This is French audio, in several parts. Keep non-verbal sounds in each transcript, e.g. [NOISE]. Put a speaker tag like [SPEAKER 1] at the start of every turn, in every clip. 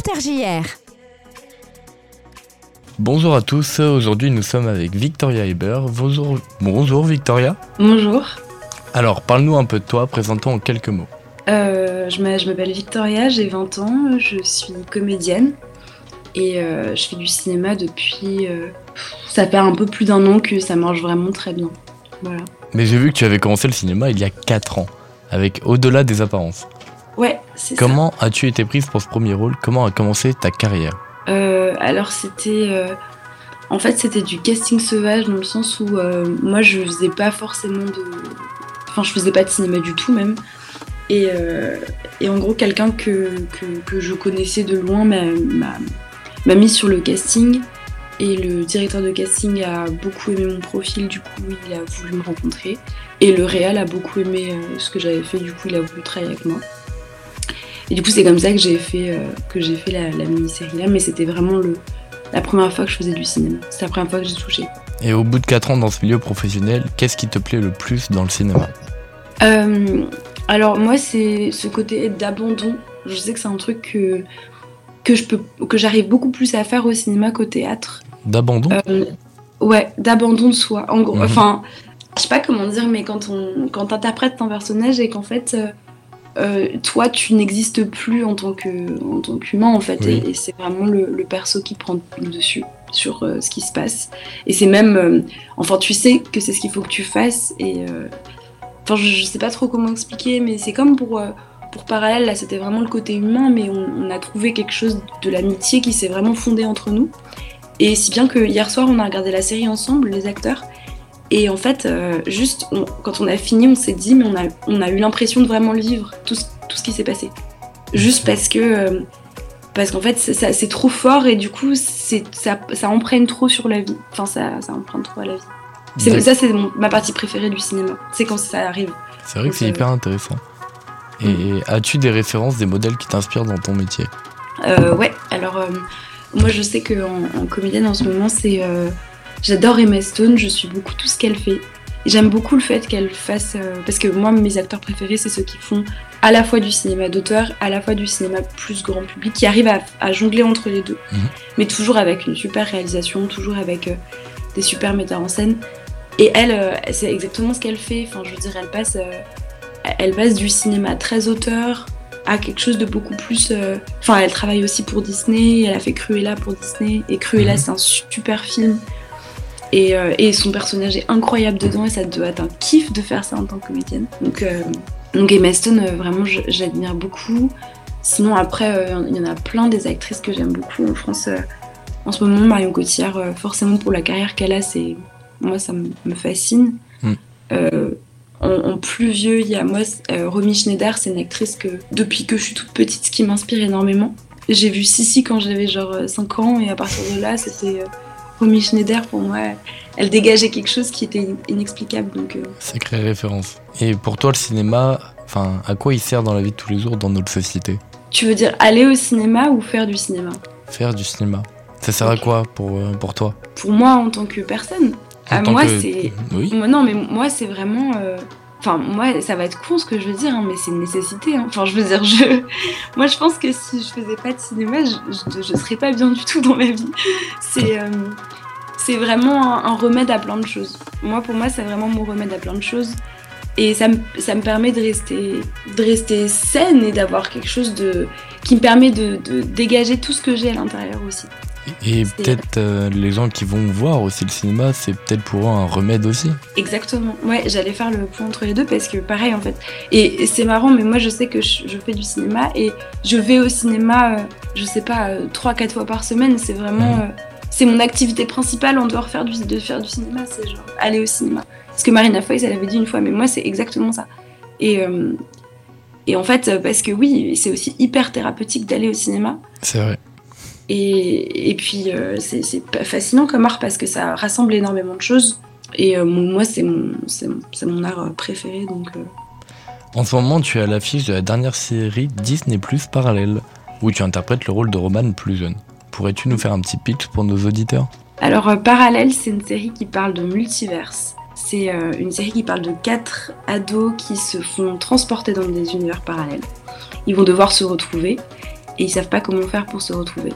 [SPEAKER 1] Starter JR.
[SPEAKER 2] Bonjour à tous, aujourd'hui nous sommes avec Victoria Heber. Bonjour, bonjour Victoria.
[SPEAKER 3] Bonjour.
[SPEAKER 2] Alors parle-nous un peu de toi, présentons en quelques mots.
[SPEAKER 3] Euh, je m'appelle Victoria, j'ai 20 ans, je suis comédienne et euh, je fais du cinéma depuis... euh, ça fait un peu plus d'un an que ça marche vraiment très bien. Voilà.
[SPEAKER 2] Mais j'ai vu que tu avais commencé le cinéma il y a 4 ans, avec Au-delà des apparences.
[SPEAKER 3] Ouais.
[SPEAKER 2] Comment as-tu été prise pour ce premier rôle? Comment a commencé ta carrière?
[SPEAKER 3] Euh, alors c'était... euh, en fait c'était du casting sauvage dans le sens où euh, moi je faisais pas forcément de... Enfin je faisais pas de cinéma du tout même. Et, et en gros quelqu'un que, que, que je connaissais de loin m'a- mis sur le casting. Et le directeur de casting a beaucoup aimé mon profil, du coup il a voulu me rencontrer. Et le réal a beaucoup aimé ce que j'avais fait, du coup il a voulu travailler avec moi. Et du coup c'est comme ça que j'ai fait, euh, que j'ai fait la, la mini-série là, mais c'était vraiment le, la première fois que je faisais du cinéma. C'est la première fois que j'ai touché.
[SPEAKER 2] Et au bout de 4 ans dans ce milieu professionnel, qu'est-ce qui te plaît le plus dans le cinéma?
[SPEAKER 3] Euh, alors moi c'est ce côté d'abandon. Je sais que c'est un truc que, que je peux que j'arrive beaucoup plus à faire au cinéma qu'au théâtre.
[SPEAKER 2] D'abandon?
[SPEAKER 3] Euh, ouais, d'abandon de soi. En gros,
[SPEAKER 2] Mhm.
[SPEAKER 3] enfin, je sais pas comment dire, mais quand on quand t'interprètes un personnage et qu'en fait euh, euh, toi tu n'existes plus en tant que en tant qu'humain en fait,
[SPEAKER 2] Oui.
[SPEAKER 3] et, et c'est vraiment le, le perso qui prend le dessus sur euh, ce qui se passe. Et c'est même, euh, enfin, tu sais que c'est ce qu'il faut que tu fasses et Enfin, je, je sais pas trop comment expliquer, mais c'est comme pour, pour Parallèle, là, c'était vraiment le côté humain, mais on, on a trouvé quelque chose de l'amitié qui s'est vraiment fondé entre nous. Et si bien que hier soir, on a regardé la série ensemble, les acteurs, et en fait, euh, juste, on- quand on a fini, on s'est dit, mais on a, on a eu l'impression de vraiment le vivre, tout, ce- tout ce qui s'est passé. Juste parce que. euh, parce qu'en fait, c'est- trop fort et du coup, ça, ça emprunte trop sur la vie. Enfin, ça, ça emprunte trop à la vie. Ça, c'est ma partie préférée du cinéma. C'est quand ça arrive.
[SPEAKER 2] C'est vrai que c'est
[SPEAKER 3] Euh,
[SPEAKER 2] hyper intéressant. Et as-tu des références, des modèles qui t'inspirent dans ton métier?
[SPEAKER 3] Euh, ouais, alors euh, moi je sais qu'en en comédienne en ce moment, c'est. J'adore Emma Stone, je suis beaucoup tout ce qu'elle fait. J'aime beaucoup le fait qu'elle fasse. euh, parce que moi, mes acteurs préférés, c'est ceux qui font à la fois du cinéma d'auteur, à la fois du cinéma plus grand public, qui arrivent à, à jongler entre les deux.
[SPEAKER 2] Mhm.
[SPEAKER 3] Mais toujours avec une super réalisation, toujours avec euh, des super metteurs en scène. Et elle, euh, c'est exactement ce qu'elle fait. Enfin, je veux dire, elle passe, elle passe du cinéma très auteur à quelque chose de beaucoup plus. Enfin, elle travaille aussi pour Disney. Elle a fait Cruella pour Disney. Et Cruella,
[SPEAKER 2] Mhm.
[SPEAKER 3] c'est un super film. Et, euh, et son personnage est incroyable dedans. Et ça doit être un kiff de faire ça en tant que comédienne. Donc, euh, donc Emma Stone, euh, vraiment, j'admire beaucoup. Sinon, après, euh, il y en a plein des actrices que j'aime beaucoup en France. en ce moment, Marion Cotillard, forcément pour la carrière qu'elle a, c'est moi ça me fascine.
[SPEAKER 2] Mm.
[SPEAKER 3] Euh, en, en plus vieux, il y a moi, Romy Schneider, c'est une actrice que depuis que je suis toute petite, ce qui m'inspire énormément. J'ai vu Sissi quand j'avais genre euh, 5 ans et à partir de là, c'était Romy Schneider pour moi. Elle dégageait quelque chose qui était inexplicable. Donc euh,
[SPEAKER 2] Sacrée référence. Et pour toi, le cinéma, enfin, à quoi il sert dans la vie de tous les jours dans notre société?
[SPEAKER 3] Tu veux dire aller au cinéma ou faire du cinéma?
[SPEAKER 2] Faire du cinéma. Ça sert à quoi pour, euh, pour toi?
[SPEAKER 3] Pour moi en tant que personne,
[SPEAKER 2] En
[SPEAKER 3] à
[SPEAKER 2] tant
[SPEAKER 3] moi
[SPEAKER 2] que-
[SPEAKER 3] c'est
[SPEAKER 2] Oui.
[SPEAKER 3] Non, mais moi, c'est vraiment. euh, Enfin, moi, ça va être con ce que je veux dire, hein, mais c'est une nécessité. hein. Enfin, je veux dire, je. [LAUGHS] Moi, je pense que si je faisais pas de cinéma, je, je serais pas bien du tout dans ma vie. C'est. euh, C'est vraiment un, remède à plein de choses. Moi, pour moi, c'est vraiment mon remède à plein de choses. Et ça me, ça me permet de rester, de rester saine et d'avoir quelque chose de, qui me permet de dégager tout ce que j'ai à l'intérieur aussi.
[SPEAKER 2] Et peut-être euh, les gens qui vont voir aussi le cinéma, c'est peut-être pour eux un remède aussi.
[SPEAKER 3] Exactement. Ouais, j'allais faire le point entre les deux parce que pareil en fait. Et, c'est marrant, mais moi je sais que je, je fais du cinéma et je vais au cinéma, euh, je sais pas, 3-4 fois par semaine. C'est vraiment. Euh, c'est mon activité principale en dehors faire du, de faire du cinéma, c'est genre aller au cinéma. Ce que Marina Foïs, elle avait dit une fois, mais moi c'est exactement ça. Et, euh, et en fait, euh, parce que oui, c'est aussi hyper thérapeutique d'aller au cinéma.
[SPEAKER 2] C'est vrai.
[SPEAKER 3] Et, et puis, euh, c'est fascinant comme art parce que ça rassemble énormément de choses. Et euh, moi, c'est mon, art euh, préféré. Donc,
[SPEAKER 2] En ce moment, tu es à l'affiche de la dernière série Disney Plus Parallèle, où tu interprètes le rôle de Roman plus jeune. Pourrais-tu nous faire un petit pitch pour nos auditeurs?
[SPEAKER 3] Alors, Parallèle, c'est une série qui parle de multiverse. C'est une série qui parle de quatre ados qui se font transporter dans des univers parallèles. Ils vont devoir se retrouver. et ils savent pas comment faire pour se retrouver.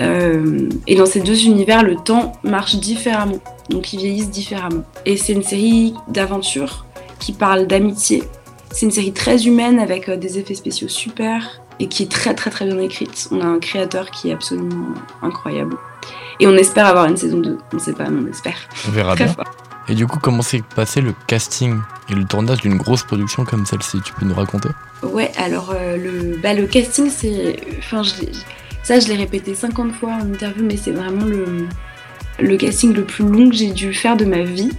[SPEAKER 3] Euh, et dans ces deux univers, le temps marche différemment, donc ils vieillissent différemment. Et c'est une série d'aventure qui parle d'amitié. C'est une série très humaine avec euh, des effets spéciaux super et qui est très très très bien écrite. On a un créateur qui est absolument incroyable. Et on espère avoir une saison 2. On sait pas, mais on espère.
[SPEAKER 2] On verra
[SPEAKER 3] Très
[SPEAKER 2] bien.
[SPEAKER 3] fort.
[SPEAKER 2] Et du coup, comment s'est passé le casting et le tournage d'une grosse production comme celle-ci? Tu peux nous raconter?
[SPEAKER 3] Ouais, alors euh, le, bah, le casting, c'est. Enfin, je ça, je l'ai répété 50 fois en interview, mais c'est vraiment le, casting le plus long que j'ai dû faire de ma vie.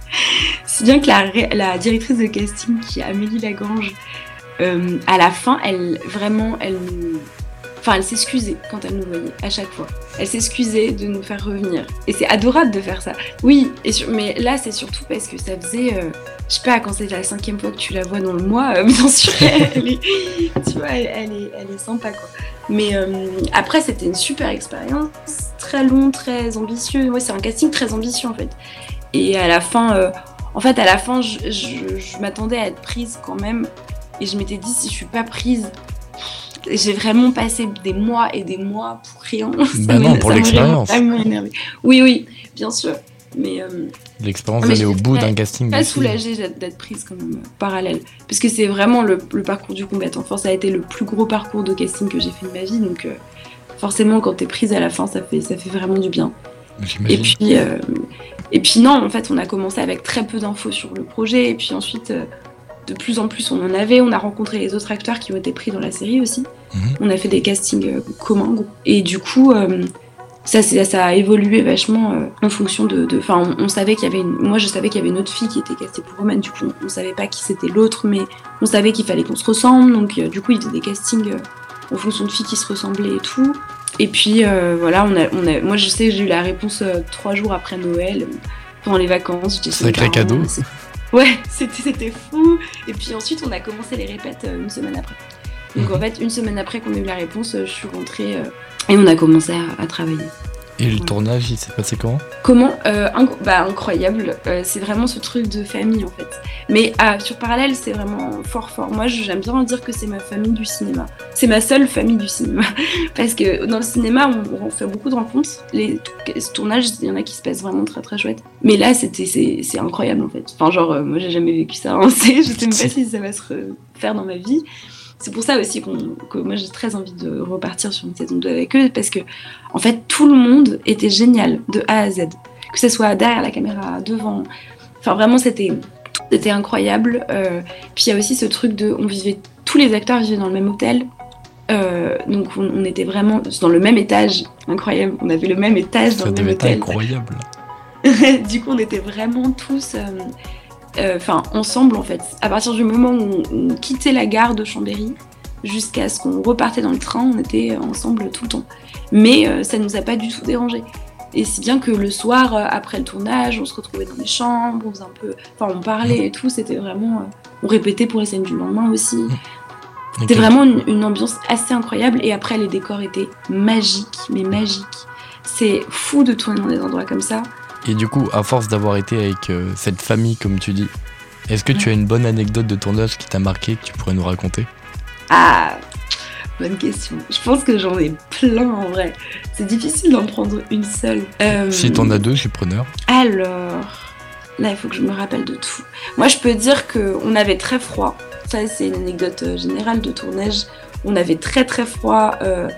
[SPEAKER 3] [LAUGHS] si bien que la, directrice de casting, qui est Amélie Lagrange, euh, à la fin, elle vraiment, elle. Enfin, elle s'excusait quand elle nous voyait, à chaque fois. Elle s'excusait de nous faire revenir. Et c'est adorable de faire ça. Oui, mais là, c'est surtout parce que ça faisait. euh, je sais pas, quand c'est la cinquième fois que tu la vois dans le mois, euh, [LAUGHS] bien sûr, elle est, tu vois, elle est, elle est sympa, quoi. Mais euh, après, c'était une super expérience, très long, très ambitieux. Ouais, c'est un casting très ambitieux, en fait. Et à la fin, euh, en fait, à la fin, je, je- je m'attendais à être prise quand même. Et je m'étais dit, si je suis pas prise, j'ai vraiment passé des mois et des mois pour rien.
[SPEAKER 2] Bah non, pour [LAUGHS] l'expérience.
[SPEAKER 3] Oui, oui, bien sûr. Mais euh,
[SPEAKER 2] L'expérience
[SPEAKER 3] Ah,
[SPEAKER 2] d'aller au bout d'un casting. aussi.
[SPEAKER 3] soulagée d'être prise quand même euh, parallèle. Parce que c'est vraiment le, le parcours du combattant. Enfin, ça a été le plus gros parcours de casting que j'ai fait de ma vie. Donc, euh, forcément, quand t'es prise à la fin, ça fait, ça fait vraiment du bien. Et puis, euh, et puis, non, en fait, on a commencé avec très peu d'infos sur le projet. Et puis ensuite, euh, de plus en plus, on en avait. On a rencontré les autres acteurs qui ont été pris dans la série aussi.
[SPEAKER 2] Mhm.
[SPEAKER 3] On a fait des castings communs. gros. Et du coup, ça, ça a évolué vachement euh, en fonction de. Enfin, on, on savait qu'il y avait une. Moi, je savais qu'il y avait une autre fille qui était castée pour Roman. Du coup, on, on savait pas qui c'était l'autre, mais on savait qu'il fallait qu'on se ressemble. Donc, euh, du coup, il faisait des castings euh, en fonction de filles qui se ressemblaient et tout. Et puis, euh, voilà, on a, on a, moi, je sais que j'ai eu la réponse euh, trois jours après Noël, euh, pendant les vacances.
[SPEAKER 2] Sacré cadeau.
[SPEAKER 3] Ouais, [LAUGHS] c'était fou. Et puis ensuite, on a commencé les répètes une semaine après. Donc, en fait, une semaine après qu'on a eu la réponse, euh, je suis rentrée euh, et on a commencé à, à travailler.
[SPEAKER 2] Et le tournage, il s'est passé comment?
[SPEAKER 3] Comment euh, inc- bah, Incroyable. Euh, c'est vraiment ce truc de famille en fait. Mais ah, sur Parallèle, c'est vraiment fort fort. Moi, j'aime bien dire que c'est ma famille du cinéma. C'est ma seule famille du cinéma. [LAUGHS] Parce que dans le cinéma, on, on fait beaucoup de rencontres. Les ce tournage, il y en a qui se passent vraiment très très chouette. Mais là, c'était c'est incroyable en fait. Enfin, genre, euh, moi, j'ai jamais vécu ça. hein. [LAUGHS] Je sais même pas si ça va se faire dans ma vie. C'est pour ça aussi que moi j'ai très envie de repartir sur une saison 2 avec eux parce que en fait tout le monde était génial de A à Z. Que ce soit derrière la caméra, devant. Enfin vraiment c'était tout était incroyable. Euh, puis il y a aussi ce truc de on vivait tous les acteurs vivaient dans le même hôtel. Euh, donc on, on était vraiment dans le même étage, incroyable. On avait le même étage dans le même hôtel.
[SPEAKER 2] incroyable. [LAUGHS]
[SPEAKER 3] du coup, on était vraiment tous, euh, euh, enfin, ensemble en fait. À partir du moment où on, on quittait la gare de Chambéry jusqu'à ce qu'on repartait dans le train, on était ensemble tout le temps. Mais euh, ça nous a pas du tout dérangé. Et si bien que le soir, euh, après le tournage, on se retrouvait dans les chambres, on faisait un peu, enfin, on parlait et tout. C'était vraiment, euh, on répétait pour les scènes du lendemain aussi.
[SPEAKER 2] Et
[SPEAKER 3] C'était vraiment une, une ambiance assez incroyable. Et après, les décors étaient magiques, mais magiques. C'est fou de tourner dans des endroits comme ça.
[SPEAKER 2] Et du coup, à force d'avoir été avec euh, cette famille, comme tu dis, est-ce que tu as une bonne anecdote de tournage qui t'a marqué que tu pourrais nous raconter?
[SPEAKER 3] Ah, bonne question. Je pense que j'en ai plein en vrai. C'est difficile d'en prendre une seule. Euh,
[SPEAKER 2] Si t'en as deux, je suis preneur.
[SPEAKER 3] Alors, là, il faut que je me rappelle de tout. Moi, je peux dire qu'on avait très froid. Ça, c'est une anecdote euh, générale de tournage. On avait très très froid euh,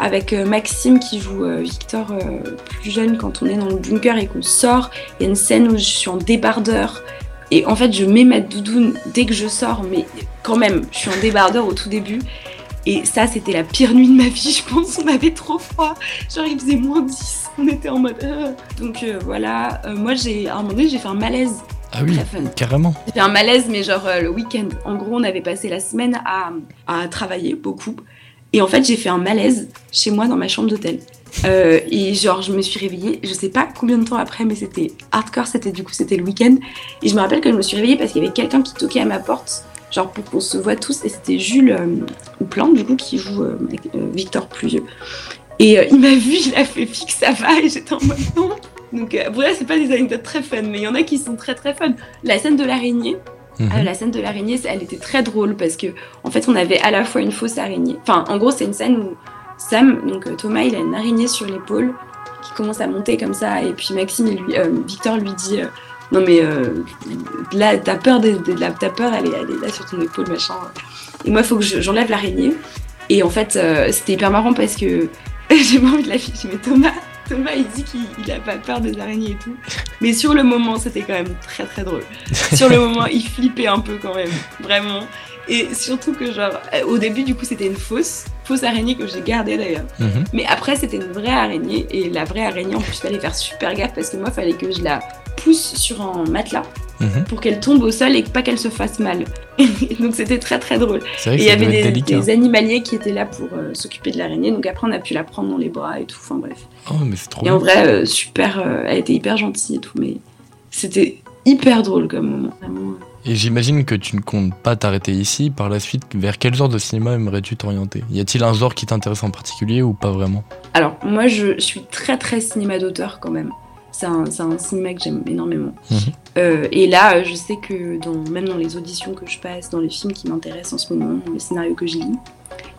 [SPEAKER 3] avec euh, Maxime qui joue euh, Victor euh, plus jeune quand on est dans le bunker et qu'on sort. Il y a une scène où je suis en débardeur. Et en fait, je mets ma doudoune dès que je sors, mais quand même, je suis en débardeur au tout début. Et ça, c'était la pire nuit de ma vie, [LAUGHS] je pense. On avait trop froid. Genre, il faisait moins 10. On était en mode. euh. Donc euh, voilà. Euh, moi, j'ai à un moment donné, j'ai fait un malaise.
[SPEAKER 2] Ah oui, carrément.
[SPEAKER 3] J'ai fait un malaise, mais genre le week-end. En gros, on avait passé la semaine à, à travailler beaucoup. Et en fait, j'ai fait un malaise chez moi dans ma chambre d'hôtel. Euh, et genre, je me suis réveillée, je sais pas combien de temps après, mais c'était hardcore, c'était du coup, c'était le week-end. Et je me rappelle que je me suis réveillée parce qu'il y avait quelqu'un qui toquait à ma porte, genre pour qu'on se voit tous. Et c'était Jules euh, Houplan, du coup, qui joue euh, euh, Victor plus vieux. Et euh, il m'a vu, il a fait fixe, ça va, et j'étais en mode non. Donc, vrai, c'est pas des anecdotes très fun, mais il y en a qui sont très très fun. La scène de l'araignée,
[SPEAKER 2] Mhm.
[SPEAKER 3] Euh, la scène de l'araignée, elle était très drôle parce que en fait, on avait à la fois une fausse araignée. Enfin, en gros, c'est une scène où Sam, donc euh, Thomas, il a une araignée sur l'épaule qui commence à monter comme ça, et puis Maxime, lui, euh, Victor lui dit. non mais là, t'as peur, de, peur, elle est, là sur ton épaule, machin. Et moi, il faut que je- j'enlève l'araignée. Et en fait, c'était hyper marrant parce que [LAUGHS] j'ai pas envie de l'afficher, mais Thomas, Thomas, il dit qu'il il a pas peur des araignées et tout. Mais sur le moment, c'était quand même très très drôle. [LAUGHS] Sur le moment, il flippait un peu quand même, vraiment. Et surtout que genre, au début, du coup, c'était une fausse, fausse araignée que j'ai gardée d'ailleurs.
[SPEAKER 2] Mhm.
[SPEAKER 3] Mais après, c'était une vraie araignée. Et la vraie araignée, en plus, fallait faire super gaffe parce que moi, fallait que je la pousse sur un matelas
[SPEAKER 2] Mhm.
[SPEAKER 3] pour qu'elle tombe au sol et pas qu'elle se fasse mal. [LAUGHS] Donc, c'était très très drôle. Et il y avait des, animaliers qui étaient là pour euh, s'occuper de l'araignée. Donc après, on a pu la prendre dans les bras et tout. Enfin bref.
[SPEAKER 2] Oh, mais c'est trop
[SPEAKER 3] Et en vrai, euh, super. euh, elle était hyper gentille et tout. Mais c'était hyper drôle comme moment. Vraiment.
[SPEAKER 2] Et j'imagine que tu ne comptes pas t'arrêter ici. Par la suite, vers quel genre de cinéma aimerais-tu t'orienter? Y a-t-il un genre qui t'intéresse en particulier ou pas vraiment?
[SPEAKER 3] Alors, moi, je suis très très cinéma d'auteur quand même. C'est un, cinéma que j'aime énormément.
[SPEAKER 2] Mhm.
[SPEAKER 3] Euh, et là, je sais que dans, même dans les auditions que je passe, dans les films qui m'intéressent en ce moment, dans les scénarios que je lis,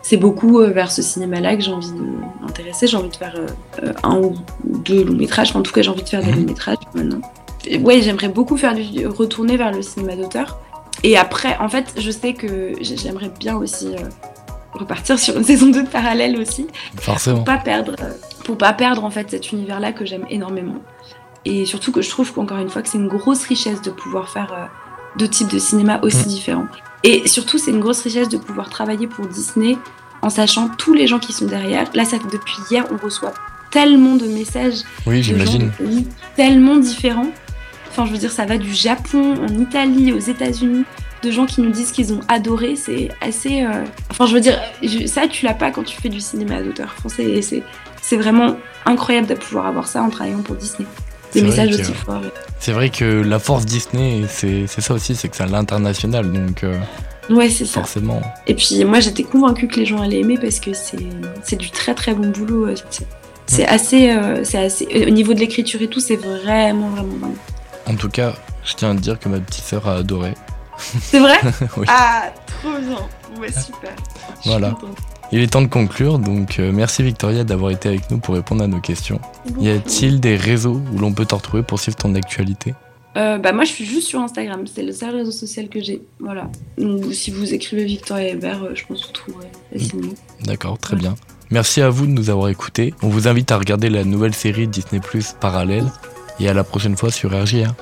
[SPEAKER 3] c'est beaucoup euh, vers ce cinéma-là que j'ai envie de m'intéresser. J'ai envie de faire euh, un ou deux longs métrages. Enfin, en tout cas, j'ai envie de faire des
[SPEAKER 2] Mhm.
[SPEAKER 3] longs métrages maintenant. Et ouais, j'aimerais beaucoup faire du, retourner vers le cinéma d'auteur. Et après, en fait, je sais que j'ai- j'aimerais bien aussi repartir sur une [LAUGHS] saison 2 de parallèle aussi
[SPEAKER 2] Forcément.
[SPEAKER 3] pour pas perdre pour pas perdre en fait cet univers là que j'aime énormément et surtout que je trouve qu'encore une fois que c'est une grosse richesse de pouvoir faire euh, deux types de cinéma aussi
[SPEAKER 2] Mm.
[SPEAKER 3] différents et surtout c'est une grosse richesse de pouvoir travailler pour Disney en sachant tous les gens qui sont derrière là ça depuis hier on reçoit tellement de messages
[SPEAKER 2] Oui, j'imagine.
[SPEAKER 3] tellement différents enfin je veux dire ça va du Japon en Italie aux États-Unis de gens qui nous disent qu'ils ont adoré, c'est assez. euh, Enfin, je veux dire, ça, tu l'as pas quand tu fais du cinéma d'auteur français. C'est c'est vraiment incroyable de pouvoir avoir ça en travaillant pour Disney.
[SPEAKER 2] C'est
[SPEAKER 3] Des messages
[SPEAKER 2] que-
[SPEAKER 3] aussi forts.
[SPEAKER 2] C'est vrai que la force Disney, c'est ça aussi, c'est que c'est à l'international, donc euh,
[SPEAKER 3] Ouais, c'est ça.
[SPEAKER 2] forcément.
[SPEAKER 3] Et puis, moi, j'étais convaincue que les gens allaient aimer parce que c'est du très très bon boulot. euh, c'est- assez, euh, assez. Au niveau de l'écriture et tout, c'est vraiment vraiment dingue.
[SPEAKER 2] En tout cas, je tiens à te dire que ma petite sœur a adoré.
[SPEAKER 3] C'est vrai [LAUGHS]
[SPEAKER 2] Oui.
[SPEAKER 3] Ah, trop bien. Ouais, super. Je suis
[SPEAKER 2] Voilà. Il est temps de conclure, donc euh, merci Victoria d'avoir été avec nous pour répondre à nos questions. Y a-t-il des réseaux où l'on peut te retrouver pour suivre ton actualité?
[SPEAKER 3] Euh, bah moi je suis juste sur Instagram, c'est le seul réseau social que j'ai. Voilà. Donc si vous écrivez Victoria Hébert, euh, je pense que vous trouverez facilement.
[SPEAKER 2] D'accord, très bien. Merci à vous de nous avoir écoutés. On vous invite à regarder la nouvelle série Disney Plus Parallèle et à la prochaine fois sur RJR.